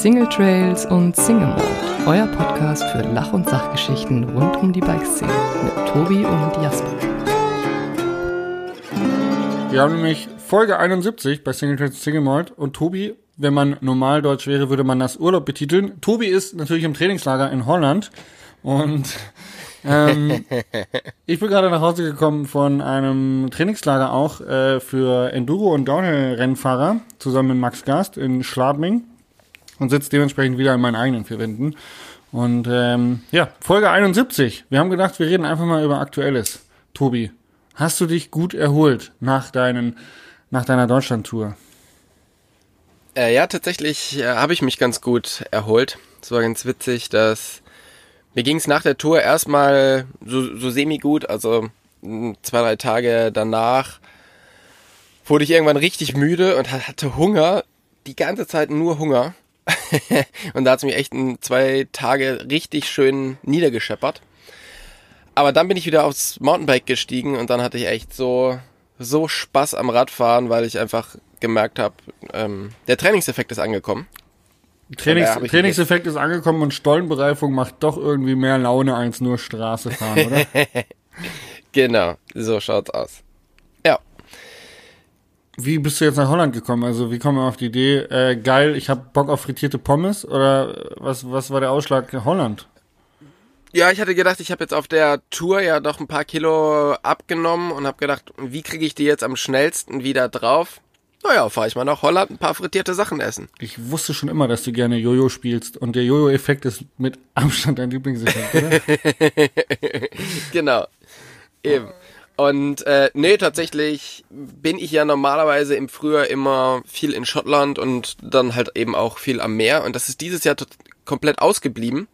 Single Trails und Single Mode, euer Podcast für Lach- und Sachgeschichten rund um die Bikeszene mit Tobi und Jasper. Wir haben nämlich Folge 71 bei Single Trails und Single Mode und Tobi, wenn man normal Deutsch wäre, würde man das Urlaub betiteln. Tobi ist natürlich im Trainingslager in Holland und ähm, ich bin gerade nach Hause gekommen von einem Trainingslager auch äh, für Enduro- und Downhill-Rennfahrer zusammen mit Max Gast in Schladming und sitze dementsprechend wieder in meinen eigenen vier Wänden. Und ähm, ja, Folge 71. Wir haben gedacht, wir reden einfach mal über Aktuelles. Tobi, hast du dich gut erholt nach, deinen, nach deiner Deutschland-Tour? Äh, ja, tatsächlich äh, habe ich mich ganz gut erholt. Es war ganz witzig, dass mir ging es nach der Tour erstmal so, so semi-gut, also zwei, drei Tage danach wurde ich irgendwann richtig müde und hatte Hunger, die ganze Zeit nur Hunger. und da hat es mich echt in zwei Tage richtig schön niedergescheppert. Aber dann bin ich wieder aufs Mountainbike gestiegen und dann hatte ich echt so, so Spaß am Radfahren, weil ich einfach gemerkt habe, ähm, der Trainingseffekt ist angekommen. Trainings, Trainingseffekt ist angekommen und Stollenbereifung macht doch irgendwie mehr Laune als nur Straße fahren, oder? Genau, so schaut's aus. Wie bist du jetzt nach Holland gekommen? Also wie kommen wir auf die Idee, äh, geil, ich habe Bock auf frittierte Pommes oder was, was war der Ausschlag Holland? Ja, ich hatte gedacht, ich habe jetzt auf der Tour ja doch ein paar Kilo abgenommen und habe gedacht, wie kriege ich die jetzt am schnellsten wieder drauf? Naja, fahre ich mal nach Holland ein paar frittierte Sachen essen. Ich wusste schon immer, dass du gerne Jojo spielst und der Jojo-Effekt ist mit Abstand dein Lieblingseffekt, oder? Genau. Eben. Und äh, nee, tatsächlich bin ich ja normalerweise im Frühjahr immer viel in Schottland und dann halt eben auch viel am Meer. Und das ist dieses Jahr komplett ausgeblieben.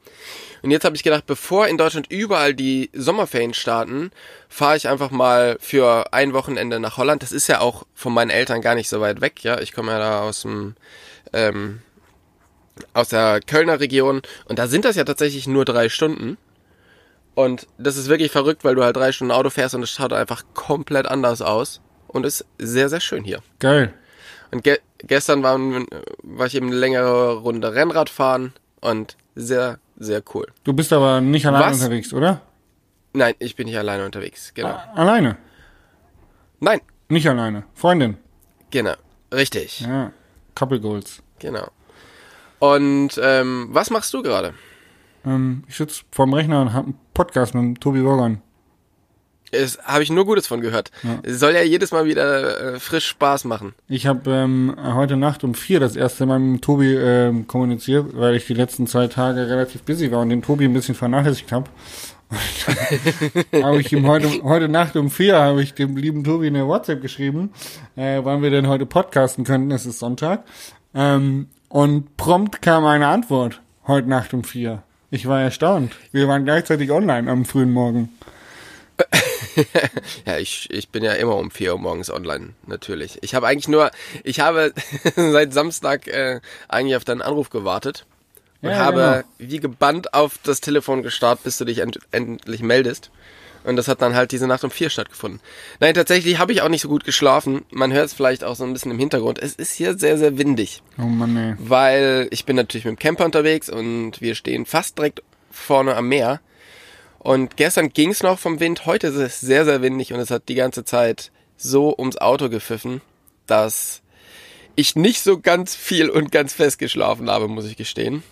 Und jetzt habe ich gedacht, bevor in Deutschland überall die Sommerferien starten, fahre ich einfach mal für ein Wochenende nach Holland. Das ist ja auch von meinen Eltern gar nicht so weit weg. Ja, ich komme ja da aus dem ähm, aus der Kölner Region und da sind das ja tatsächlich nur drei Stunden. Und das ist wirklich verrückt, weil du halt drei Stunden Auto fährst und es schaut einfach komplett anders aus. Und ist sehr, sehr schön hier. Geil. Und ge gestern war, war ich eben eine längere Runde Rennrad fahren und sehr, sehr cool. Du bist aber nicht allein Was? unterwegs, oder? Nein, ich bin nicht alleine unterwegs. Genau. Alleine. Nein, Nicht alleine. Freundin. genau. Richtig. Ja. Couple Goals. Genau. Und ähm, was machst du gerade? Ähm, ich sitze vorm Rechner und habe einen Podcast mit dem Tobi Wogan. Es habe ich nur Gutes von gehört. Es soll ja jedes Mal wieder äh, frisch Spaß machen. Ich habe ähm, heute Nacht um vier das erste Mal mit Tobi ähm, kommuniziert, weil ich die letzten zwei Tage relativ busy war und den Tobi ein bisschen vernachlässigt habe. habe ich ihm heute, heute Nacht um vier habe ich dem lieben Tobi eine WhatsApp geschrieben, äh, wann wir denn heute podcasten könnten. Es ist Sonntag. Ähm, und prompt kam eine Antwort heute Nacht um vier. Ich war erstaunt. Wir waren gleichzeitig online am frühen Morgen. Ja, ich, ich bin ja immer um 4 Uhr morgens online, natürlich. Ich habe eigentlich nur, ich habe seit Samstag äh, eigentlich auf deinen Anruf gewartet und Ja, habe genau. wie gebannt auf das Telefon gestarrt, bis du dich end endlich meldest. Und das hat dann halt diese Nacht um vier stattgefunden. Nein, tatsächlich habe ich auch nicht so gut geschlafen. Man hört es vielleicht auch so ein bisschen im Hintergrund. Es ist hier sehr, sehr windig. Oh Mann, ey. weil ich bin natürlich mit dem Camper unterwegs und wir stehen fast direkt vorne am Meer. Und gestern ging es noch vom Wind, heute ist es sehr, sehr windig und es hat die ganze Zeit so ums Auto gepfiffen, dass ich nicht so ganz viel und ganz fest geschlafen habe, muss ich gestehen.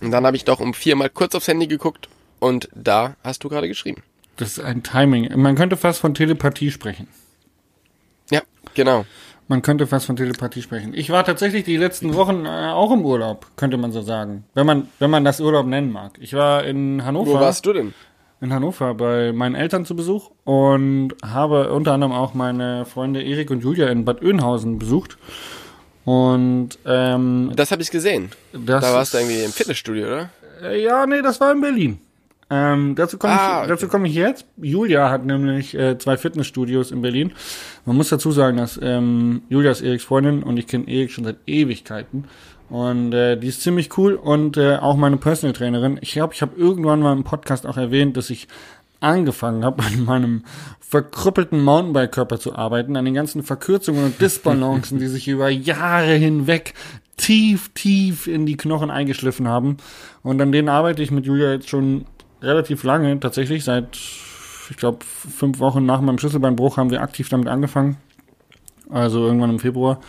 Und dann habe ich doch um vier mal kurz aufs Handy geguckt und da hast du gerade geschrieben. Das ist ein Timing. Man könnte fast von Telepathie sprechen. Ja, genau. Man könnte fast von Telepathie sprechen. Ich war tatsächlich die letzten Wochen äh, auch im Urlaub, könnte man so sagen. Wenn man, wenn man das Urlaub nennen mag. Ich war in Hannover. Wo warst du denn? In Hannover bei meinen Eltern zu Besuch und habe unter anderem auch meine Freunde Erik und Julia in Bad Oeynhausen besucht. Und ähm, Das habe ich gesehen. Da warst du irgendwie im Fitnessstudio, oder? Äh, Ja, nee, das war in Berlin. Ähm, dazu komme Ah, ich, dazu komme ich jetzt. Julia hat nämlich äh, zwei Fitnessstudios in Berlin. Man muss dazu sagen, dass ähm, Julia ist Eriks Freundin und ich kenne Erik schon seit Ewigkeiten. Und äh, die ist ziemlich cool und äh, auch meine Personal Trainerin. Ich glaube, ich habe irgendwann mal im Podcast auch erwähnt, dass ich angefangen habe, an meinem verkrüppelten Mountainbike-Körper zu arbeiten, an den ganzen Verkürzungen und Disbalancen, die sich über Jahre hinweg tief, tief in die Knochen eingeschliffen haben. Und an denen arbeite ich mit Julia jetzt schon relativ lange, tatsächlich seit, ich glaube, fünf Wochen nach meinem Schlüsselbeinbruch haben wir aktiv damit angefangen. Also irgendwann im Februar.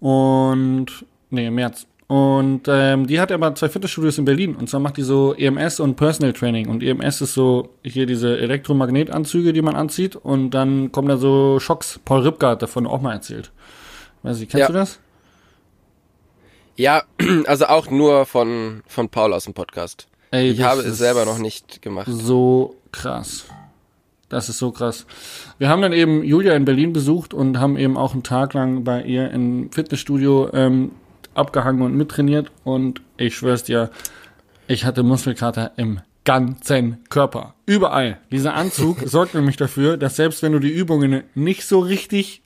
Und, nee, im März. Und ähm, die hat aber zwei Fitnessstudios in Berlin. Und zwar macht die so EMS und Personal Training. Und EMS ist so hier diese Elektromagnetanzüge, die man anzieht. Und dann kommen da so Schocks. Paul Ripke hat davon auch mal erzählt. Weiß ich, kennst Ja. du das? Ja, also auch nur von, von Paul aus dem Podcast. Ey, Ich habe es selber noch nicht gemacht. So krass. Das ist so krass. Wir haben dann eben Julia in Berlin besucht und haben eben auch einen Tag lang bei ihr im Fitnessstudio ähm, abgehangen und mittrainiert. Und ich schwör's dir, ich hatte Muskelkater im ganzen Körper. Überall. Dieser Anzug sorgt nämlich dafür, dass selbst wenn du die Übungen nicht so richtig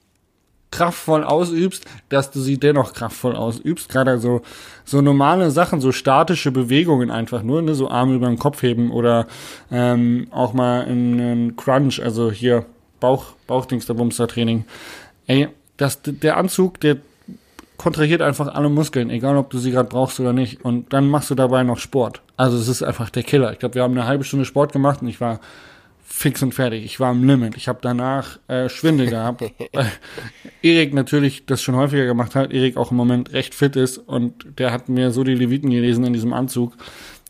kraftvoll ausübst, dass du sie dennoch kraftvoll ausübst. Gerade so, so normale Sachen, so statische Bewegungen einfach nur, ne? so Arme über den Kopf heben oder ähm, auch mal in einen Crunch, also hier Bauch, Bauchdingsterbumster-Training. Ey, das, der Anzug, der kontrahiert einfach alle Muskeln, egal ob du sie gerade brauchst oder nicht. Und dann machst du dabei noch Sport. Also es ist einfach der Killer. Ich glaube, wir haben eine halbe Stunde Sport gemacht und ich war fix und fertig. Ich war am Limit. Ich habe danach äh, Schwindel gehabt. Weil Erik natürlich das schon häufiger gemacht hat. Erik auch im Moment recht fit ist und der hat mir so die Leviten gelesen in diesem Anzug.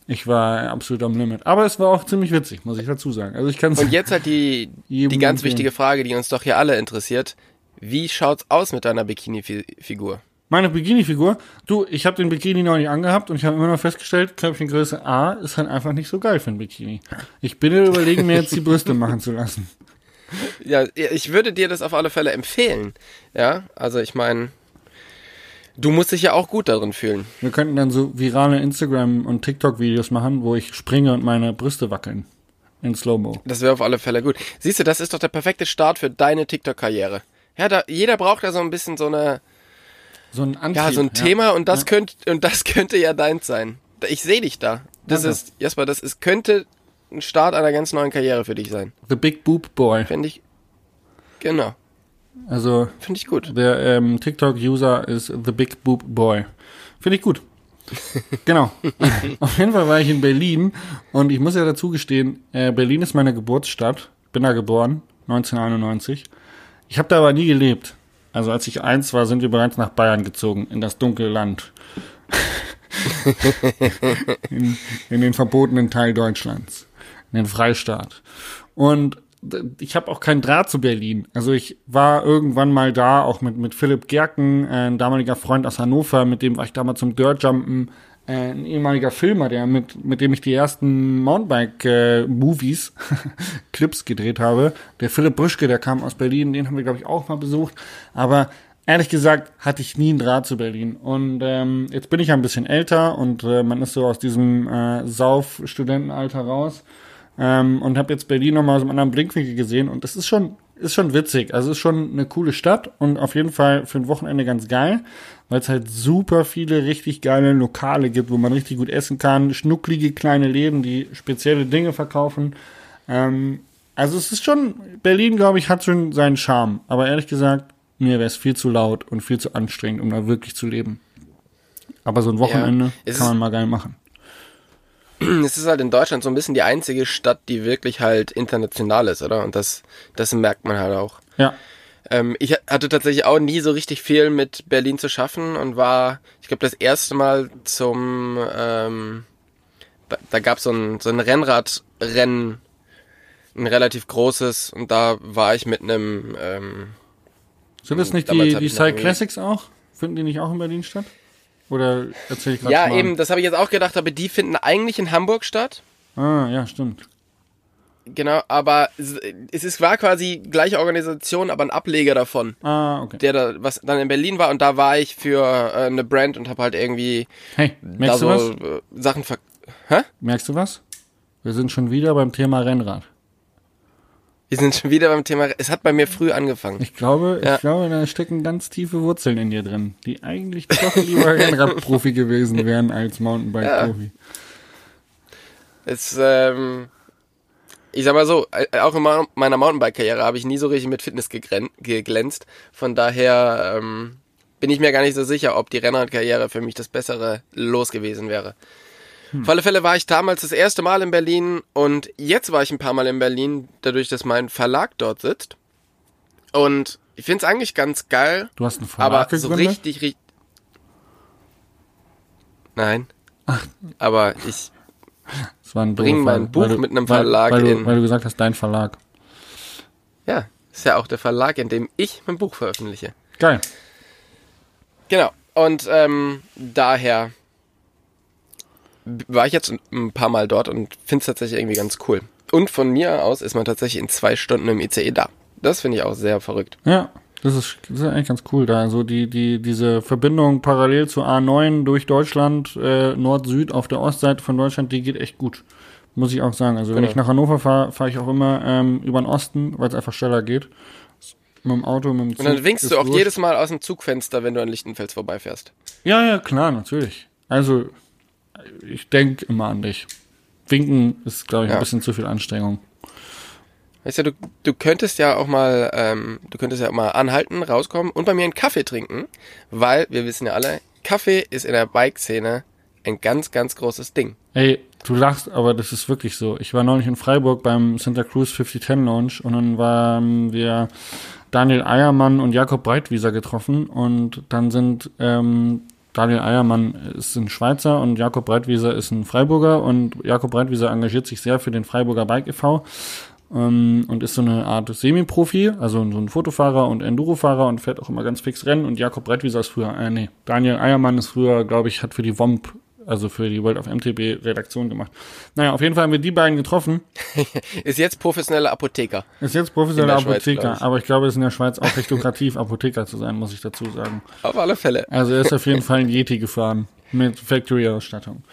Ich war absolut am Limit. Aber es war auch ziemlich witzig, muss ich dazu sagen. Also ich kann Und jetzt halt die, die ganz wichtige Frage, die uns doch hier alle interessiert. Wie schaut's aus mit deiner Bikini-Figur? Meine Bikini-Figur, du, ich habe den Bikini noch nicht angehabt und ich habe immer noch festgestellt, Köpfchengröße A ist halt einfach nicht so geil für ein Bikini. Ich bin überlegen, mir jetzt die Brüste machen zu lassen. Ja, ich würde dir das auf alle Fälle empfehlen. Ja, also ich meine, du musst dich ja auch gut darin fühlen. Wir könnten dann so virale Instagram- und TikTok-Videos machen, wo ich springe und meine Brüste wackeln. In Slow-Mo. Das wäre auf alle Fälle gut. Siehst du, das ist doch der perfekte Start für deine TikTok-Karriere. Ja, da, jeder braucht ja so ein bisschen so eine, So ein Antrieb. ja, so ein Thema und das Ja. könnte, und das könnte ja deins sein. Ich sehe dich da. Das Danke. ist, Jasper, das ist, könnte ein Start einer ganz neuen Karriere für dich sein. The Big Boob Boy. Finde ich, genau, Also finde ich gut. der ähm, TikTok-User ist The Big Boob Boy. Finde ich gut. genau. Auf jeden Fall war ich in Berlin und ich muss ja dazu gestehen, äh, Berlin ist meine Geburtsstadt. Bin da geboren, 1991. Ich habe da aber nie gelebt. Also als ich eins war, sind wir bereits nach Bayern gezogen, in das dunkle Land. in, in den verbotenen Teil Deutschlands, in den Freistaat. Und ich habe auch keinen Draht zu Berlin. Also ich war irgendwann mal da, auch mit, mit Philipp Gerken, ein damaliger Freund aus Hannover, mit dem war ich damals zum Dirtjumpen, ein ehemaliger Filmer, der mit, mit dem ich die ersten Mountainbike-Movies, Clips gedreht habe. Der Philipp Brüschke, der kam aus Berlin, den haben wir, glaube ich, auch mal besucht. Aber ehrlich gesagt hatte ich nie einen Draht zu Berlin. Und ähm, jetzt bin ich ja ein bisschen älter und äh, man ist so aus diesem äh, Sauf-Studentenalter raus. Ähm, und habe jetzt Berlin nochmal aus einem anderen Blickwinkel gesehen und das ist schon ist schon witzig. Also ist schon eine coole Stadt und auf jeden Fall für ein Wochenende ganz geil, weil es halt super viele richtig geile Lokale gibt, wo man richtig gut essen kann, schnucklige kleine Läden, die spezielle Dinge verkaufen. Ähm, also es ist schon, Berlin, glaube ich, hat schon seinen Charme. Aber ehrlich gesagt, mir wäre es viel zu laut und viel zu anstrengend, um da wirklich zu leben. Aber so ein Wochenende es kann man mal geil machen. Es ist halt in Deutschland so ein bisschen die einzige Stadt, die wirklich halt international ist, oder? Und das, das merkt man halt auch. Ja. Ähm, ich hatte tatsächlich auch nie so richtig viel mit Berlin zu schaffen und war, ich glaube, das erste Mal zum, ähm, da, da gab so ein, so ein Rennradrennen, ein relativ großes, und da war ich mit einem, ähm, Sind das nicht die, die Cycle Classics auch? Finden die nicht auch in Berlin statt? Oder erzähl ich gerade ja eben, das habe ich jetzt auch gedacht, aber die finden eigentlich in Hamburg statt. Ah, ja, stimmt. Genau, aber es ist, war quasi gleiche Organisation, aber ein Ableger davon, Ah, okay. der da, was dann in Berlin war und da war ich für äh, eine Brand und habe halt irgendwie Hey, da merkst so du was? äh, Sachen ver... Hä? Merkst du was? Wir sind schon wieder beim Thema Rennrad. Wir sind schon wieder beim Thema, es hat bei mir früh angefangen. Ich glaube, Ja. ich glaube, da stecken ganz tiefe Wurzeln in dir drin, die eigentlich doch lieber Rennradprofi gewesen wären als Mountainbike-Profi. Es, ähm, ich sag mal so, äh, auch in meiner Mountainbike-Karriere habe ich nie so richtig mit Fitness geglänzt. Von daher ähm, bin ich mir gar nicht so sicher, ob die Rennradkarriere für mich das bessere Los gewesen wäre. Hm. Auf alle Fälle war ich damals das erste Mal in Berlin und jetzt war ich ein paar Mal in Berlin, dadurch, dass mein Verlag dort sitzt. Und ich finde es eigentlich ganz geil. Du hast einen Verlag aber so richtig, richtig. Nein. Ach. Aber ich das war ein bring mein Buch du, mit einem Verlag weil, weil in. Du, weil du gesagt hast, dein Verlag. Ja, ist ja auch der Verlag, in dem ich mein Buch veröffentliche. Geil. Genau. Und ähm, daher war ich jetzt ein paar Mal dort und finde es tatsächlich irgendwie ganz cool. Und von mir aus ist man tatsächlich in zwei Stunden im ICE da. Das finde ich auch sehr verrückt. Ja, das ist, das ist eigentlich ganz cool da. Also die, die, diese Verbindung parallel zu A9 durch Deutschland, äh, Nord-Süd auf der Ostseite von Deutschland, die geht echt gut. Muss ich auch sagen. Also genau. wenn ich nach Hannover fahre, fahre ich auch immer ähm, über den Osten, weil es einfach schneller geht. Mit dem Auto, mit dem Zug. Und dann winkst du auch wurscht. jedes Mal aus dem Zugfenster, wenn du an Lichtenfels vorbeifährst. Ja, ja, klar, natürlich. Also, ich denke immer an dich. Winken ist, glaube ich, ja. ein bisschen zu viel Anstrengung. Weißt du, du, du könntest ja auch mal, ähm, du könntest ja auch mal anhalten, rauskommen und bei mir einen Kaffee trinken, weil wir wissen ja alle, Kaffee ist in der Bike-Szene ein ganz, ganz großes Ding. Ey, du lachst, aber das ist wirklich so. Ich war neulich in Freiburg beim Santa Cruz 5010 Launch und dann waren wir Daniel Eiermann und Jakob Breitwieser getroffen und dann sind ähm, Daniel Eiermann ist ein Schweizer und Jakob Breitwieser ist ein Freiburger und Jakob Breitwieser engagiert sich sehr für den Freiburger Bike e.V ähm, und ist so eine Art Semi-Profi, also so ein Fotofahrer und Enduro-Fahrer und fährt auch immer ganz fix Rennen. Und Jakob Breitwieser ist früher, äh, nee, Daniel Eiermann ist früher, glaube ich, hat für die WOMP also für die World of MTB Redaktion gemacht. Naja, auf jeden Fall haben wir die beiden getroffen. ist jetzt professioneller Apotheker. Ist jetzt professioneller Apotheker, Schweiz, ich. aber ich glaube, es ist in der Schweiz auch recht lukrativ, Apotheker zu sein, muss ich dazu sagen. Auf alle Fälle. Also er ist auf jeden Fall ein Yeti gefahren mit Factory-Ausstattung.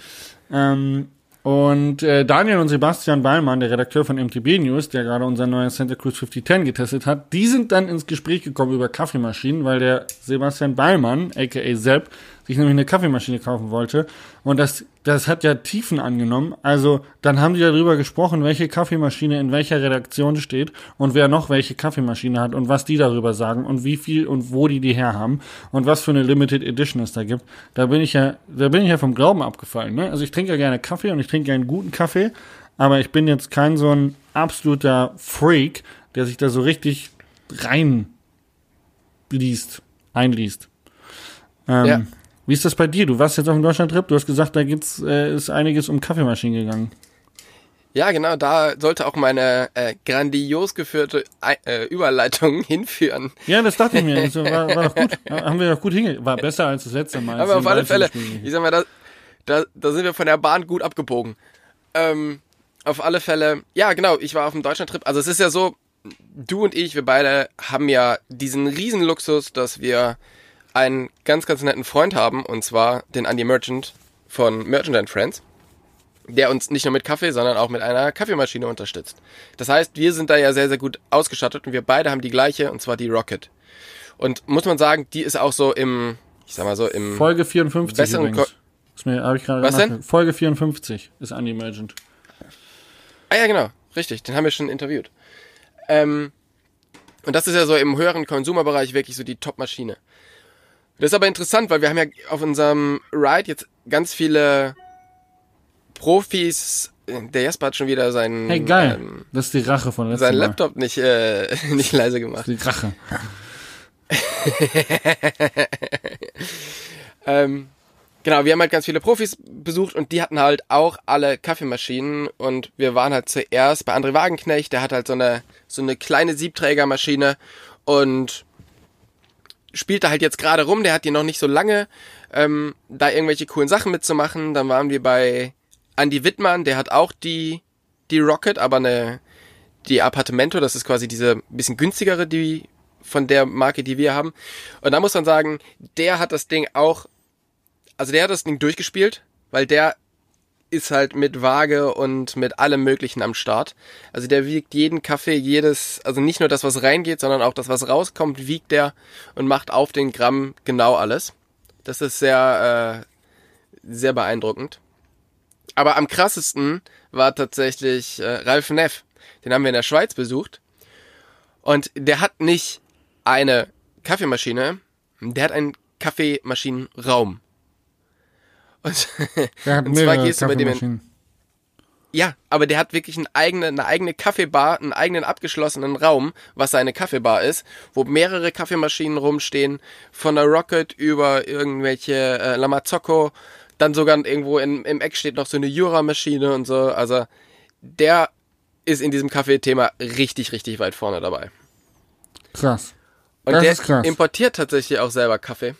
Ähm, und äh, Daniel und Sebastian Ballmann, der Redakteur von MTB News, der gerade unser neues Santa Cruz 5010 getestet hat, die sind dann ins Gespräch gekommen über Kaffeemaschinen, weil der Sebastian Ballmann, aka Sepp, sich nämlich eine Kaffeemaschine kaufen wollte. Und das, das hat ja Tiefen angenommen. Also dann haben die darüber gesprochen, welche Kaffeemaschine in welcher Redaktion steht und wer noch welche Kaffeemaschine hat und was die darüber sagen und wie viel und wo die die herhaben und was für eine Limited Edition es da gibt. Da bin ich ja, da bin ich ja vom Glauben abgefallen. Ne? Also ich trinke ja gerne Kaffee und ich trinke gerne guten Kaffee, aber ich bin jetzt kein so ein absoluter Freak, der sich da so richtig rein liest, einliest. Ähm, ja. Wie ist das bei dir? Du warst jetzt auf dem Deutschland-Trip, du hast gesagt, da gibt's, äh, ist einiges um Kaffeemaschinen gegangen. Ja, genau, da sollte auch meine äh, grandios geführte äh, Überleitung hinführen. Ja, das dachte ich mir. Das war, war doch gut. Haben wir doch gut hinge... War besser als das letzte Mal. Aber auf alle Fälle, ich sag mal, da, da, da sind wir von der Bahn gut abgebogen. Ähm, auf alle Fälle, ja, genau, ich war auf dem Deutschland-Trip. Also es ist ja so, du und ich, wir beide haben ja diesen riesen Luxus, dass wir einen ganz, ganz netten Freund haben, und zwar den Andy Merchant von Merchant and Friends, der uns nicht nur mit Kaffee, sondern auch mit einer Kaffeemaschine unterstützt. Das heißt, wir sind da ja sehr, sehr gut ausgestattet und wir beide haben die gleiche, und zwar die Rocket. Und muss man sagen, die ist auch so im, ich sag mal so im Folge 54 besseren übrigens. ist mir, hab ich gerade Was denn? Folge 54 ist Andy Merchant. Ah ja, genau, richtig, den haben wir schon interviewt. Ähm, und das ist ja so im höheren Konsumerbereich wirklich so die Top-Maschine. Das ist aber interessant, weil wir haben ja auf unserem Ride jetzt ganz viele Profis. Der Jasper hat schon wieder seinen. Hey, geil. Ähm, das ist die Rache von letztem Sein Laptop nicht, äh, nicht leise gemacht. Das ist die Rache. ähm, genau, wir haben halt ganz viele Profis besucht und die hatten halt auch alle Kaffeemaschinen und wir waren halt zuerst bei André Wagenknecht, der hat halt so eine, so eine kleine Siebträgermaschine und spielt da halt jetzt gerade rum, der hat die noch nicht so lange, ähm, da irgendwelche coolen Sachen mitzumachen. Dann waren wir bei Andy Wittmann, der hat auch die, die Rocket, aber eine, die Appartamento, das ist quasi diese bisschen günstigere, die von der Marke, die wir haben. Und da muss man sagen, der hat das Ding auch, also der hat das Ding durchgespielt, weil der ist halt mit Waage und mit allem Möglichen am Start. Also der wiegt jeden Kaffee, jedes, also nicht nur das, was reingeht, sondern auch das, was rauskommt, wiegt der und macht auf den Gramm genau alles. Das ist sehr, äh, sehr beeindruckend. Aber am krassesten war tatsächlich äh, Ralf Neff. Den haben wir in der Schweiz besucht. Und der hat nicht eine Kaffeemaschine, der hat einen Kaffeemaschinenraum. Und, Der hat und zwar gehst du bei dem in, ja, aber der hat wirklich eine eigene, eine eigene Kaffeebar, einen eigenen abgeschlossenen Raum, was seine Kaffeebar ist, wo mehrere Kaffeemaschinen rumstehen, von der Rocket über irgendwelche äh, Lamazocco, dann sogar irgendwo in, im Eck steht noch so eine Jura-Maschine und so. Also der ist in diesem Kaffeethema richtig, richtig weit vorne dabei. Krass. Und Das der ist krass. importiert tatsächlich auch selber Kaffee,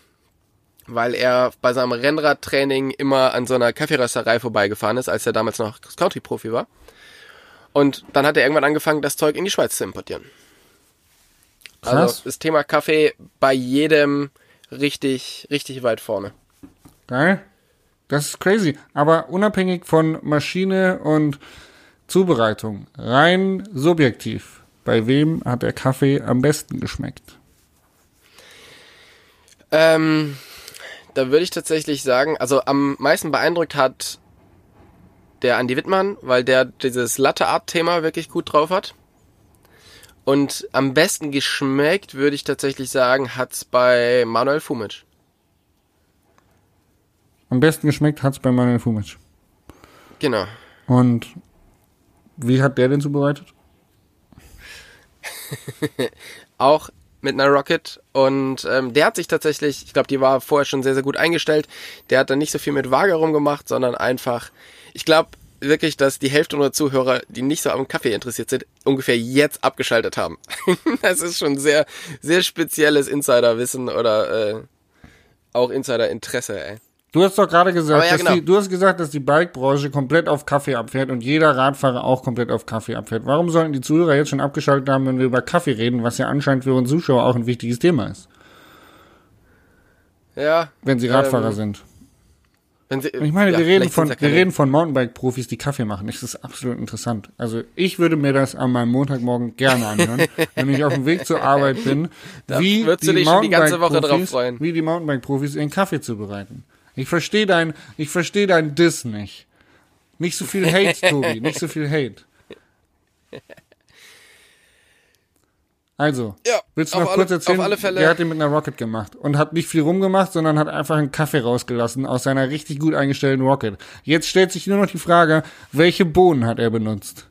weil er bei seinem Rennradtraining immer an so einer Kaffeerösterei vorbeigefahren ist, als er damals noch County-Profi war. Und dann hat er irgendwann angefangen, das Zeug in die Schweiz zu importieren. Krass. Also das Thema Kaffee bei jedem richtig, richtig weit vorne. Geil. Das ist crazy. Aber unabhängig von Maschine und Zubereitung, rein subjektiv, bei wem hat der Kaffee am besten geschmeckt? Ähm, da würde ich tatsächlich sagen, also am meisten beeindruckt hat der Andy Wittmann, weil der dieses Latte-Art-Thema wirklich gut drauf hat. Und am besten geschmeckt, würde ich tatsächlich sagen, hat's bei Manuel Fumic. Am besten geschmeckt hat's bei Manuel Fumic. Genau. Und wie hat der den zubereitet? Auch mit einer Rocket und ähm, der hat sich tatsächlich, ich glaube, die war vorher schon sehr, sehr gut eingestellt. Der hat dann nicht so viel mit Waage rumgemacht, sondern einfach, ich glaube wirklich, dass die Hälfte unserer Zuhörer, die nicht so am Kaffee interessiert sind, ungefähr jetzt abgeschaltet haben. das ist schon sehr, sehr spezielles Insiderwissen oder äh, auch Insiderinteresse, ey. Du hast doch gerade gesagt, ja, dass genau. die, du hast gesagt, dass die Bike-Branche komplett auf Kaffee abfährt und jeder Radfahrer auch komplett auf Kaffee abfährt. Warum sollten die Zuhörer jetzt schon abgeschaltet haben, wenn wir über Kaffee reden, was ja anscheinend für unsere Zuschauer auch ein wichtiges Thema ist, Ja. wenn sie Radfahrer Ähm, sind? Wenn sie, Ich meine, ja, wir reden von, wir reden von Mountainbike-Profis, die Kaffee machen. Das ist absolut interessant. Also ich würde mir das an meinem Montagmorgen gerne anhören, wenn ich auf dem Weg zur Arbeit bin, wie würdest du die dich schon die ganze Woche drauf Mountainbike-Profis, freuen. wie die Mountainbike-Profis ihren Kaffee zubereiten. Ich verstehe dein, ich verstehe dein Diss nicht. Nicht so viel Hate, Tobi, nicht so viel Hate. Also, Ja, willst du noch alle- kurz erzählen? auf alle Fälle- Der hat den mit einer Rocket gemacht und hat nicht viel rumgemacht, sondern hat einfach einen Kaffee rausgelassen aus seiner richtig gut eingestellten Rocket. Jetzt stellt sich nur noch die Frage, welche Bohnen hat er benutzt?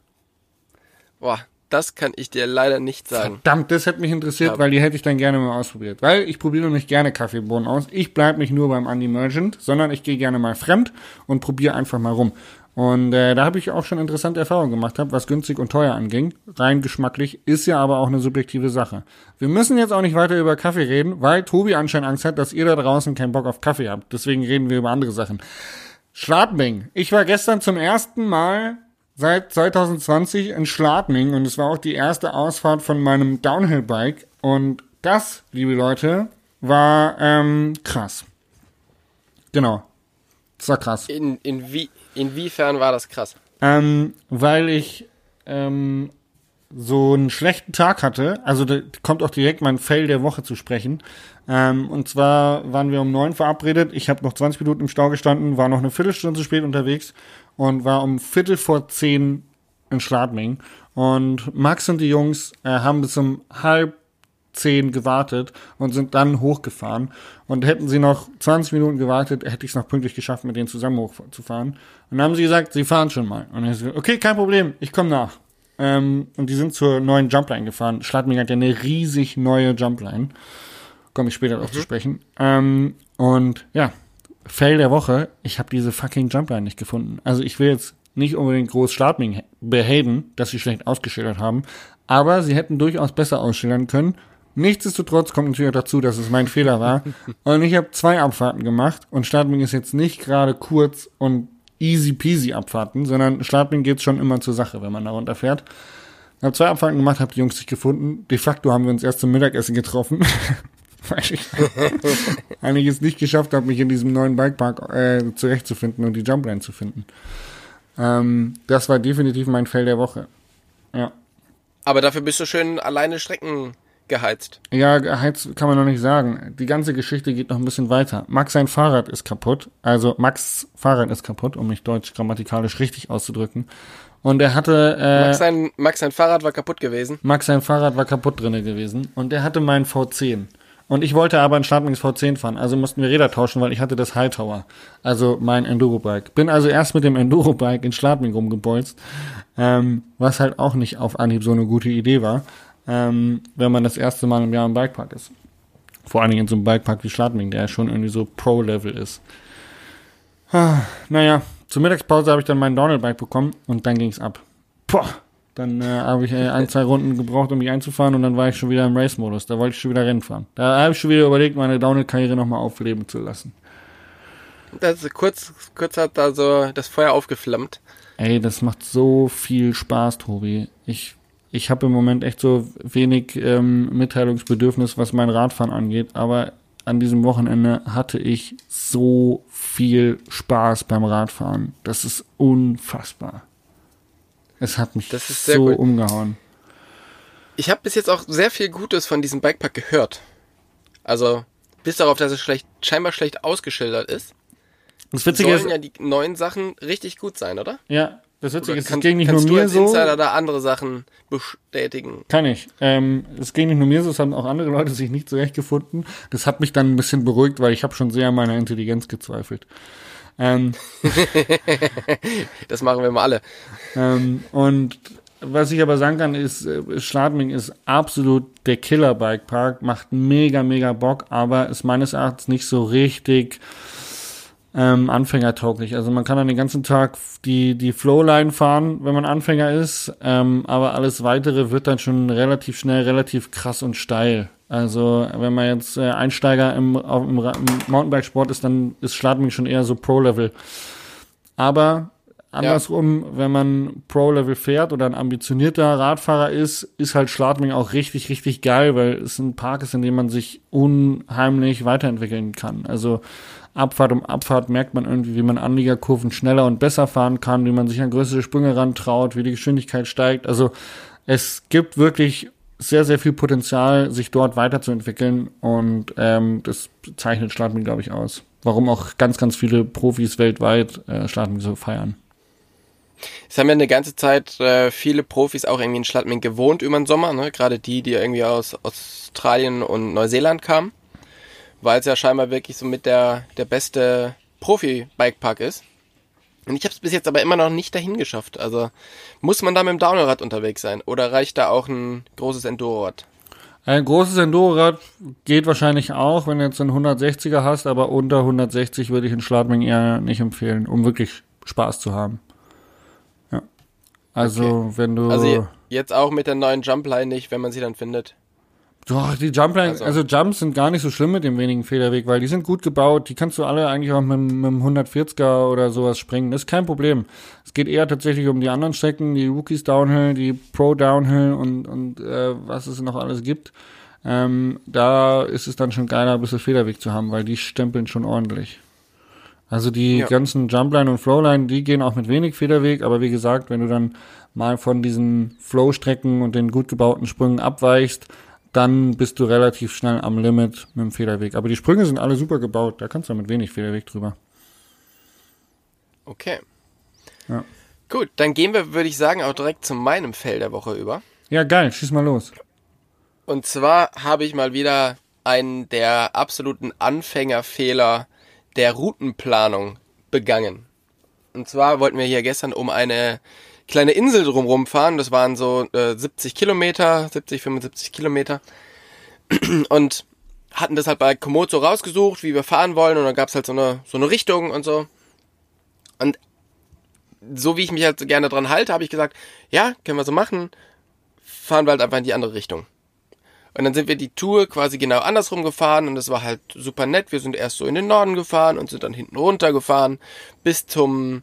Boah, das kann ich dir leider nicht sagen. Verdammt, das hätte mich interessiert, Ja. weil die hätte ich dann gerne mal ausprobiert. Weil ich probiere nämlich gerne Kaffeebohnen aus. Ich bleib nicht nur beim Andy Merchant, sondern ich gehe gerne mal fremd und probiere einfach mal rum. Und äh, da habe ich auch schon interessante Erfahrungen gemacht, hab, was günstig und teuer anging. Rein geschmacklich ist ja aber auch eine subjektive Sache. Wir müssen jetzt auch nicht weiter über Kaffee reden, weil Tobi anscheinend Angst hat, dass ihr da draußen keinen Bock auf Kaffee habt. Deswegen reden wir über andere Sachen. Schladming. Ich war gestern zum ersten Mal seit 2020 in Schladming und es war auch die erste Ausfahrt von meinem Downhill-Bike und das, liebe Leute, war ähm, krass. Genau. Das war krass. In, in wie, inwiefern war das krass? Ähm, weil ich ähm, so einen schlechten Tag hatte. Also da kommt auch direkt mein Fail der Woche zu sprechen. Ähm, und zwar waren wir um neun verabredet. Ich habe noch 20 Minuten im Stau gestanden, war noch eine Viertelstunde zu spät unterwegs und war um Viertel vor zehn in Schladming. Und Max und die Jungs äh, haben bis um halb zehn gewartet und sind dann hochgefahren. Und hätten sie noch 20 Minuten gewartet, hätte ich es noch pünktlich geschafft, mit denen zusammen hochzufahren. Und dann haben sie gesagt, sie fahren schon mal. Und ich so, okay, kein Problem, ich komme nach. Ähm, und die sind zur neuen Jumpline gefahren. Schladming hat ja eine riesig neue Jumpline. Komme ich später darauf zu sprechen. Ähm, und ja, Fail der Woche, ich habe diese fucking Jumpline nicht gefunden. Also ich will jetzt nicht unbedingt groß Schladming behaden, dass sie schlecht ausgeschildert haben, aber sie hätten durchaus besser ausschildern können. Nichtsdestotrotz kommt natürlich auch dazu, dass es mein Fehler war. Und ich habe zwei Abfahrten gemacht und Schladming ist jetzt nicht gerade kurz und easy peasy Abfahrten, sondern Schladming geht schon immer zur Sache, wenn man da runterfährt. Ich habe zwei Abfahrten gemacht, habe die Jungs nicht gefunden. De facto haben wir uns erst zum Mittagessen getroffen. Weil ich eigentlich es nicht geschafft habe, mich in diesem neuen Bikepark äh, zurechtzufinden und die Jumpline zu finden. Ähm, das war definitiv mein Fell der Woche. Ja. Aber dafür bist du schön alleine Strecken geheizt. Ja, geheizt kann man noch nicht sagen. Die ganze Geschichte geht noch ein bisschen weiter. Max sein Fahrrad ist kaputt. Also Max Fahrrad ist kaputt, um mich deutsch grammatikalisch richtig auszudrücken. Und er hatte. Äh, Max, sein, Max sein Fahrrad war kaputt gewesen. Max sein Fahrrad war kaputt drinne gewesen. Und er hatte meinen V10. Und ich wollte aber ein Schladmings V10 fahren. Also mussten wir Räder tauschen, weil ich hatte das Hightower. Also mein Enduro-Bike. Bin also erst mit dem Enduro-Bike in Schladming rumgebolzt. Ähm, was halt auch nicht auf Anhieb so eine gute Idee war. Ähm, wenn man das erste Mal im Jahr im Bikepark ist. Vor allen Dingen in so einem Bikepark wie Schladming, der schon irgendwie so Pro-Level ist. Ah, naja, zur Mittagspause habe ich dann mein Downhill-Bike bekommen und dann ging's ab. Boah, dann äh, habe ich äh, ein, zwei Runden gebraucht, um mich einzufahren und dann war ich schon wieder im Race-Modus. Da wollte ich schon wieder Rennen fahren. Da habe ich schon wieder überlegt, meine Downhill-Karriere nochmal aufleben zu lassen. Das kurz, kurz hat da so das Feuer aufgeflammt. Ey, das macht so viel Spaß, Tobi. Ich, ich habe im Moment echt so wenig ähm, Mitteilungsbedürfnis, was mein Radfahren angeht, aber an diesem Wochenende hatte ich so viel Spaß beim Radfahren. Das ist unfassbar. Es hat mich Das ist sehr so cool. umgehauen. Ich habe bis jetzt auch sehr viel Gutes von diesem Bikepark gehört. Also, bis darauf, dass es schlecht, scheinbar schlecht ausgeschildert ist. Das Witzige ist, Sollen ja die neuen Sachen richtig gut sein, oder? ja, das Witzige Oder ist, es ging nicht nur kannst du mir so. Insider da andere Sachen bestätigen? Kann ich. Ähm, es ging nicht nur mir so, es haben auch andere Leute sich nicht zurechtgefunden. Das hat mich dann ein bisschen beruhigt, weil ich habe schon sehr an meiner Intelligenz gezweifelt. Ähm, Das machen wir mal alle. ähm, und was ich aber sagen kann, ist, äh, Schladming ist absolut der Killer-Bike-Park, macht mega, mega Bock, aber ist meines Erachtens nicht so richtig ähm, anfängertauglich. Also man kann dann den ganzen Tag die, die Flowline fahren, wenn man Anfänger ist, ähm, aber alles weitere wird dann schon relativ schnell, relativ krass und steil. Also wenn man jetzt äh, Einsteiger im, auf, im, im Mountainbike-Sport ist, dann ist Schladming schon eher so Pro-Level. Aber andersrum, wenn man Pro-Level fährt oder ein ambitionierter Radfahrer ist, ist halt Schladming auch richtig, richtig geil, weil es ein Park ist, in dem man sich unheimlich weiterentwickeln kann. Also Abfahrt um Abfahrt merkt man irgendwie, wie man Anliegerkurven schneller und besser fahren kann, wie man sich an größere Sprünge rantraut, wie die Geschwindigkeit steigt. Also es gibt wirklich sehr, sehr viel Potenzial, sich dort weiterzuentwickeln und ähm, das zeichnet Schladming, glaube ich, aus. Warum auch ganz, ganz viele Profis weltweit äh, Schladming so feiern. Es haben ja eine ganze Zeit äh, viele Profis auch irgendwie in Schladming gewohnt über den Sommer, ne? gerade die, die irgendwie aus Australien und Neuseeland kamen, weil es ja scheinbar wirklich so mit der, der beste Profi-Bikepark ist. Und ich habe es bis jetzt aber immer noch nicht dahin geschafft. Also muss man da mit dem Downrad unterwegs sein oder reicht da auch ein großes Enduro-Rad? Ein großes Enduro-Rad geht wahrscheinlich auch, wenn du jetzt einen 160er hast, aber unter 160 würde ich in Schladming eher nicht empfehlen, um wirklich Spaß zu haben. Ja. Also, wenn du. Also je- jetzt auch mit der neuen Jumpline nicht, wenn man sie dann findet. Doch, die Jumpline, Also- also, Jumps sind gar nicht so schlimm mit dem wenigen Federweg, weil die sind gut gebaut. Die kannst du alle eigentlich auch mit, mit dem 140er oder sowas springen. Das ist kein Problem. Es geht eher tatsächlich um die anderen Strecken, die Rookies Downhill, die Pro Downhill und, und äh, was es noch alles gibt. Ähm, da ist es dann schon geiler, ein bisschen Federweg zu haben, weil die stempeln schon ordentlich. Also die Ja. ganzen Jumpline und Flowline, die gehen auch mit wenig Federweg, aber wie gesagt, wenn du dann mal von diesen Flow-Strecken und den gut gebauten Sprüngen abweichst, dann bist du relativ schnell am Limit mit dem Federweg. Aber die Sprünge sind alle super gebaut, da kannst du mit wenig Federweg drüber. Okay. Ja. Gut, dann gehen wir, würde ich sagen, auch direkt zu meinem Fell der Woche über. Ja, geil, schieß mal los. Und zwar habe ich mal wieder einen der absoluten Anfängerfehler der Routenplanung begangen. Und zwar wollten wir hier gestern um eine kleine Insel drumherum fahren. Das waren so äh, 70 Kilometer, 70, 75 Kilometer. Und hatten das halt bei Komoot so rausgesucht, wie wir fahren wollen. Und dann gab's halt so eine, so eine Richtung und so. Und so wie ich mich halt so gerne dran halte, habe ich gesagt, ja, können wir so machen. Fahren wir halt einfach in die andere Richtung. Und dann sind wir die Tour quasi genau andersrum gefahren und das war halt super nett. Wir sind erst so in den Norden gefahren und sind dann hinten runter gefahren bis zum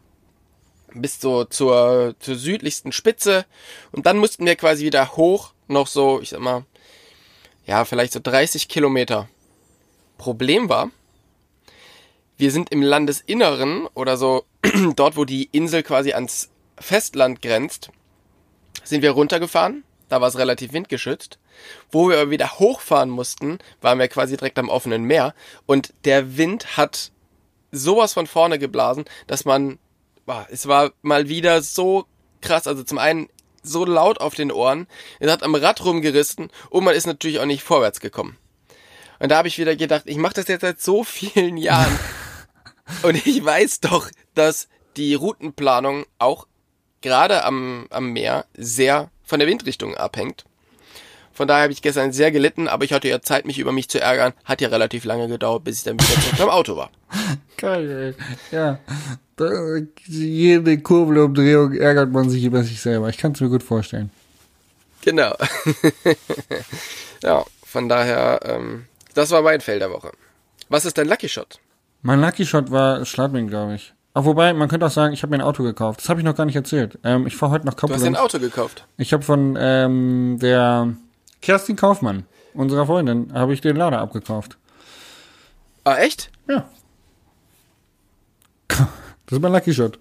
bis so zur, zur südlichsten Spitze und dann mussten wir quasi wieder hoch, noch so, ich sag mal, ja, vielleicht so 30 Kilometer. Problem war, wir sind im Landesinneren oder so, dort wo die Insel quasi ans Festland grenzt, sind wir runtergefahren, da war es relativ windgeschützt. Wo wir aber wieder hochfahren mussten, waren wir quasi direkt am offenen Meer und der Wind hat sowas von vorne geblasen, dass man, boah, es war mal wieder so krass. Also zum einen so laut auf den Ohren, es hat am Rad rumgerissen und man ist natürlich auch nicht vorwärts gekommen. Und da habe ich wieder gedacht, ich mache das jetzt seit so vielen Jahren und ich weiß doch, dass die Routenplanung auch gerade am, am Meer sehr von der Windrichtung abhängt. Von daher habe ich gestern sehr gelitten, aber ich hatte ja Zeit, mich über mich zu ärgern. Hat ja relativ lange gedauert, bis ich dann wieder zurück beim Auto war. Geil, ey. Ja. Da, jede Kurbelumdrehung ärgert man sich über sich selber. Ich kann es mir gut vorstellen. Genau. ja, von daher, ähm, das war mein Fail der Woche. Was ist dein Lucky Shot? Mein Lucky Shot war Schladming, glaube ich. Ach, wobei, man könnte auch sagen, ich habe mir ein Auto gekauft. Das habe ich noch gar nicht erzählt. Ähm, ich fahre heute nach Du hast Koblenz. dir ein Auto gekauft. Ich habe von ähm, der Kerstin Kaufmann, unserer Freundin, habe ich den Lader abgekauft. Ah, echt? Ja. Das ist mein Lucky Shot.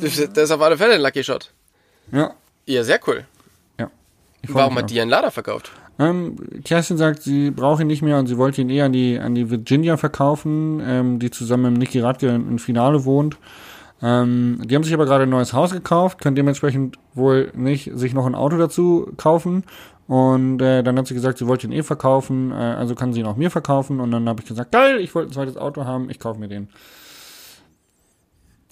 Das ist auf alle Fälle ein Lucky Shot. Ja. Ja, sehr cool. Ja. Warum hat die einen Lader verkauft? Ähm, Kerstin sagt, sie braucht ihn nicht mehr und sie wollte ihn eher an die, an die Virginia verkaufen, ähm, die zusammen mit Niki Radke im Finale wohnt. Ähm, die haben sich aber gerade ein neues Haus gekauft, können dementsprechend wohl nicht sich noch ein Auto dazu kaufen. Und äh, dann hat sie gesagt, sie wollte ihn eh verkaufen, äh, also kann sie ihn auch mir verkaufen. Und dann habe ich gesagt, geil, ich wollte ein zweites Auto haben, ich kaufe mir den.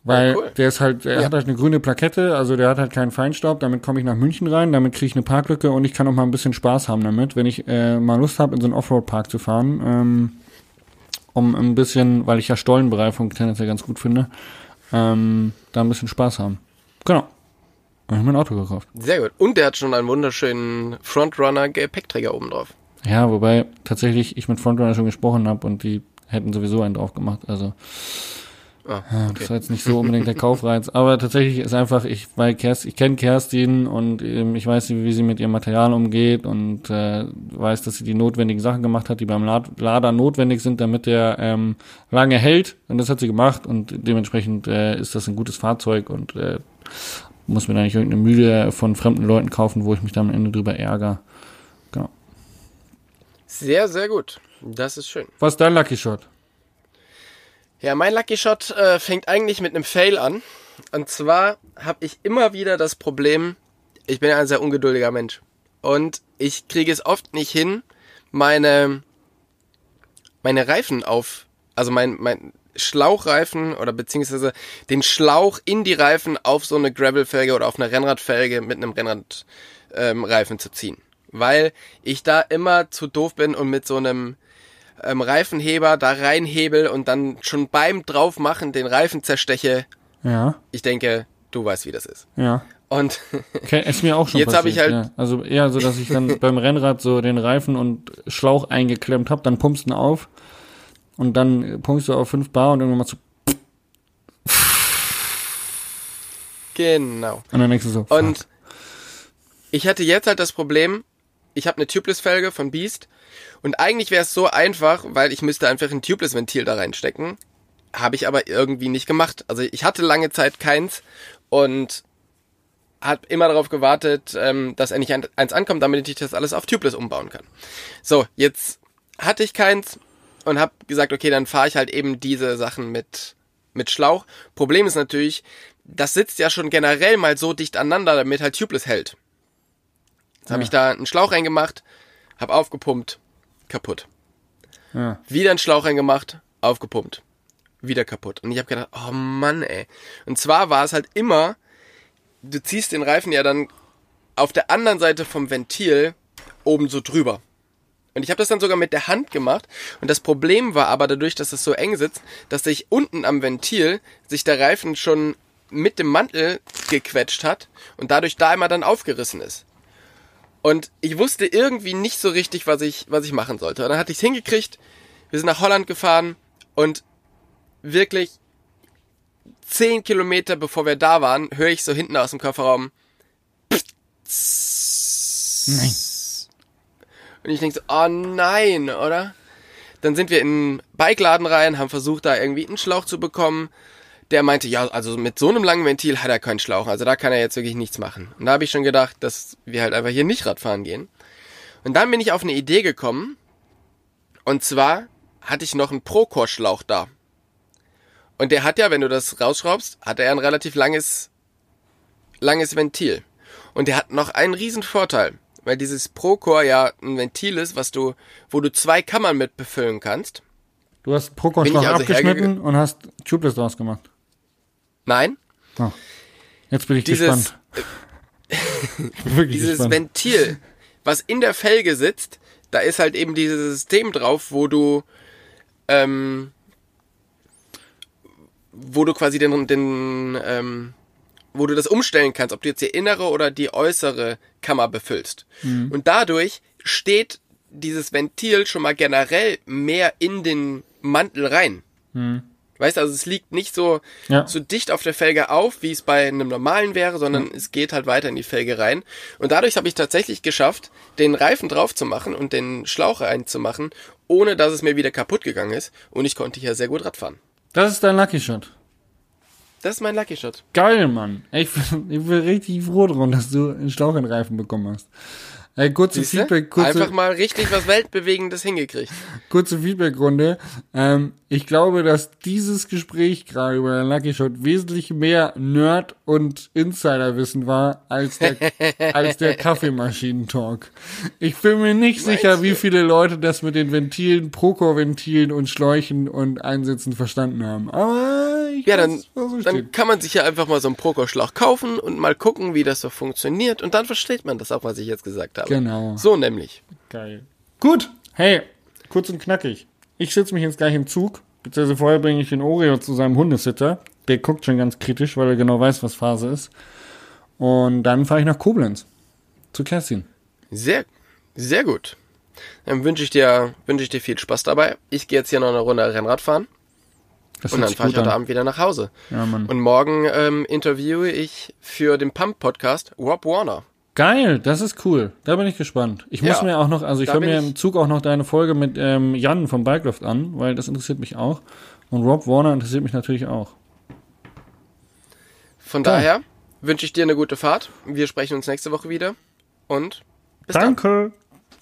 Weil Ja, cool. der ist halt, er Ja. hat halt eine grüne Plakette, also der hat halt keinen Feinstaub, damit komme ich nach München rein, damit kriege ich eine Parklücke und ich kann auch mal ein bisschen Spaß haben damit, wenn ich äh, mal Lust habe, in so einen Offroad-Park zu fahren, ähm, um ein bisschen, weil ich ja Stollenbereifung tendenziell ganz gut finde, ähm, da ein bisschen Spaß haben. Genau. Und ich mir ein Auto gekauft. Sehr gut. Und der hat schon einen wunderschönen Frontrunner-Gepäckträger oben drauf. Ja, wobei tatsächlich ich mit Frontrunner schon gesprochen habe und die hätten sowieso einen drauf gemacht, also Ah, Ja, okay. Das war jetzt nicht so unbedingt der Kaufreiz, aber tatsächlich ist einfach, ich weil Kerst, ich kenne Kerstin und ähm, ich weiß, wie sie mit ihrem Material umgeht und äh, weiß, dass sie die notwendigen Sachen gemacht hat, die beim Lad Lader notwendig sind, damit der ähm, lange hält. Und das hat sie gemacht und dementsprechend äh, ist das ein gutes Fahrzeug und äh, muss mir da nicht irgendeine Mühle von fremden Leuten kaufen, wo ich mich dann am Ende drüber ärgere. Genau. Sehr, sehr gut. Das ist schön. Was ist dein Lucky Shot? Ja, mein Lucky Shot äh, fängt eigentlich mit einem Fail an. Und zwar habe ich immer wieder das Problem, ich bin ja ein sehr ungeduldiger Mensch. Und ich kriege es oft nicht hin, meine, meine Reifen auf, also mein, mein Schlauchreifen oder beziehungsweise den Schlauch in die Reifen auf so eine Gravelfelge oder auf eine Rennradfelge mit einem Rennradreifen ähm, Reifen zu ziehen. Weil ich da immer zu doof bin und mit so einem ähm, Reifenheber da reinhebel und dann schon beim draufmachen den Reifen zersteche. Ja, Ich denke, du weißt, wie das ist. ja. Und Okay, ist mir auch schon Jetzt hab passiert. ich halt- ja. Also eher so, dass ich dann beim Rennrad so den Reifen und Schlauch eingeklemmt habe, dann pumpst du ihn auf und dann pumpst du auf 5 Bar und irgendwann machst du genau. und dann denkst du so, Und fuck. ich hatte jetzt halt das Problem, ich habe eine Tubeless-Felge von Beast und eigentlich wäre es so einfach, weil ich müsste einfach ein Tubeless-Ventil da reinstecken. Habe ich aber irgendwie nicht gemacht. Also ich hatte lange Zeit keins und hat immer darauf gewartet, ähm, dass endlich ein- eins ankommt, damit ich das alles auf Tubeless umbauen kann. So, jetzt hatte ich keins und habe gesagt, okay, dann fahre ich halt eben diese Sachen mit mit Schlauch. Problem ist natürlich, das sitzt ja schon generell mal so dicht aneinander, damit halt Tubeless hält. Jetzt habe ich da einen Schlauch reingemacht, habe aufgepumpt, kaputt. ja. Wieder einen Schlauch reingemacht, aufgepumpt, wieder kaputt. Und ich habe gedacht, oh Mann, ey. Und zwar war es halt immer, du ziehst den Reifen ja dann auf der anderen Seite vom Ventil oben so drüber. Und ich habe das dann sogar mit der Hand gemacht. Und das Problem war aber dadurch, dass es so eng sitzt, dass sich unten am Ventil sich der Reifen schon mit dem Mantel gequetscht hat und dadurch da immer dann aufgerissen ist. Und ich wusste irgendwie nicht so richtig, was ich, was ich machen sollte. Und dann hatte ich es hingekriegt. Wir sind nach Holland gefahren und wirklich zehn Kilometer bevor wir da waren, höre ich so hinten aus dem Kofferraum. Nein. Und ich denke so, oh nein, oder? Dann sind wir in einen Bikeladen rein, haben versucht, da irgendwie einen Schlauch zu bekommen. Der meinte, ja, also mit so einem langen Ventil hat er keinen Schlauch, also da kann er jetzt wirklich nichts machen. Und da habe ich schon gedacht, dass wir halt einfach hier nicht Radfahren gehen. Und dann bin ich auf eine Idee gekommen. Und zwar hatte ich noch einen Procore-Schlauch da. Und der hat ja, wenn du das rausschraubst, hat er ein relativ langes langes Ventil. Und der hat noch einen riesen Vorteil, weil dieses Procore ja ein Ventil ist, was du, wo du zwei Kammern mit befüllen kannst. Du hast Procore Bin ich Schlauch also abgeschnitten und hast Tubeless draus gemacht. Nein, Oh. Jetzt bin ich Dieses- gespannt. Ich Wirklich dieses gespannt. Ventil, was in der Felge sitzt, da ist halt eben dieses System drauf, wo du, ähm, wo du quasi den, den, ähm, wo du das umstellen kannst, ob du jetzt die innere oder die äußere Kammer befüllst. Mhm. Und dadurch steht dieses Ventil schon mal generell mehr in den Mantel rein. Weißt du, also es liegt nicht so, Mhm. Ja. so dicht auf der Felge auf, wie es bei einem normalen wäre, sondern es geht halt weiter in die Felge rein. Und dadurch habe ich tatsächlich geschafft, den Reifen drauf zu machen und den Schlauch reinzumachen, ohne dass es mir wieder kaputt gegangen ist. Und ich konnte hier sehr gut Radfahren. Das ist dein Lucky Shot. Das ist mein Lucky Shot. Geil, Mann. Ich bin, ich bin richtig froh drum, dass du einen Schlauch in den Reifen bekommen hast. Äh, kurze Siehste? Feedback, kurze, Einfach mal richtig was Weltbewegendes hingekriegt. kurze Feedbackrunde. Ähm, ich glaube, dass dieses Gespräch gerade über den Lucky Shot wesentlich mehr Nerd- und Insiderwissen war als der, als der Kaffeemaschinentalk. Ich bin mir nicht sicher, wie viele Leute das mit den Ventilen, Procore-Ventilen und Schläuchen und Einsätzen verstanden haben. Aber ich Ja, weiß, dann, was so dann kann man sich ja einfach mal so einen Procore-Schlauch kaufen und mal gucken, wie das so funktioniert. Und dann versteht man das auch, was ich jetzt gesagt habe. Genau. So nämlich. Geil. Gut. Hey, kurz und knackig. Ich setze mich jetzt gleich im Zug, beziehungsweise vorher bringe ich den Oreo zu seinem Hundesitter. Der guckt schon ganz kritisch, weil er genau weiß, was Phase ist. Und dann fahre ich nach Koblenz. Zu Kerstin. Sehr, sehr gut. Dann wünsche ich dir, wünsche ich dir viel Spaß dabei. Ich gehe jetzt hier noch eine Runde Rennrad fahren Das und dann fahre ich heute an. Abend wieder nach Hause. Ja, Mann. Und morgen ähm, interviewe ich für den Pump Podcast Rob Warner. Geil, das ist cool. Da bin ich gespannt. Ich muss Ja, mir auch noch, also ich höre mir ich- im Zug auch noch deine Folge mit ähm, Jan vom Bikeloft an, weil das interessiert mich auch. Und Rob Warner interessiert mich natürlich auch. Von Geil. daher wünsche ich dir eine gute Fahrt. Wir sprechen uns nächste Woche wieder und bis Danke.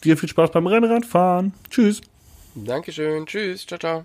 Dir viel Spaß beim Rennradfahren. Tschüss. dann. Dankeschön. Tschüss. Ciao, ciao.